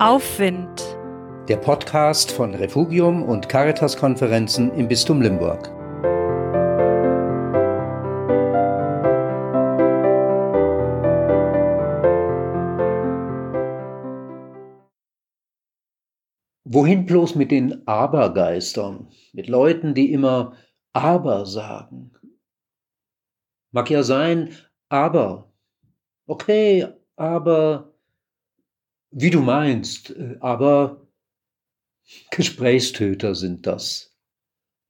Aufwind. Der Podcast von Refugium und Caritas-Konferenzen im Bistum Limburg. Wohin bloß mit den Abergeistern, mit Leuten, die immer Aber sagen? Mag ja sein, aber. Okay, aber wie du meinst, äh, aber Gesprächstöter sind das.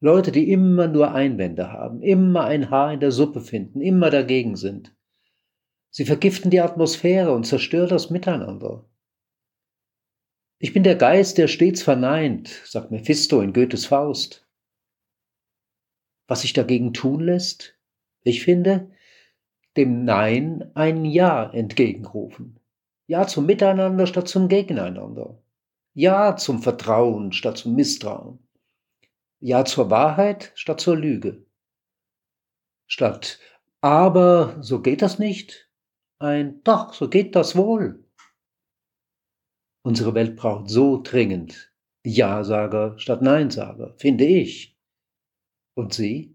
Leute, die immer nur Einwände haben, immer ein Haar in der Suppe finden, immer dagegen sind. Sie vergiften die Atmosphäre und zerstören das Miteinander. Ich bin der Geist, der stets verneint, sagt Mephisto in Goethes Faust. Was sich dagegen tun lässt? Ich finde, dem Nein ein Ja entgegenrufen. Ja zum Miteinander statt zum Gegeneinander. Ja zum Vertrauen statt zum Misstrauen. Ja zur Wahrheit statt zur Lüge. Statt aber so geht das nicht, ein doch, so geht das wohl. Unsere Welt braucht so dringend Ja-Sager statt Nein-Sager, finde ich. Und Sie?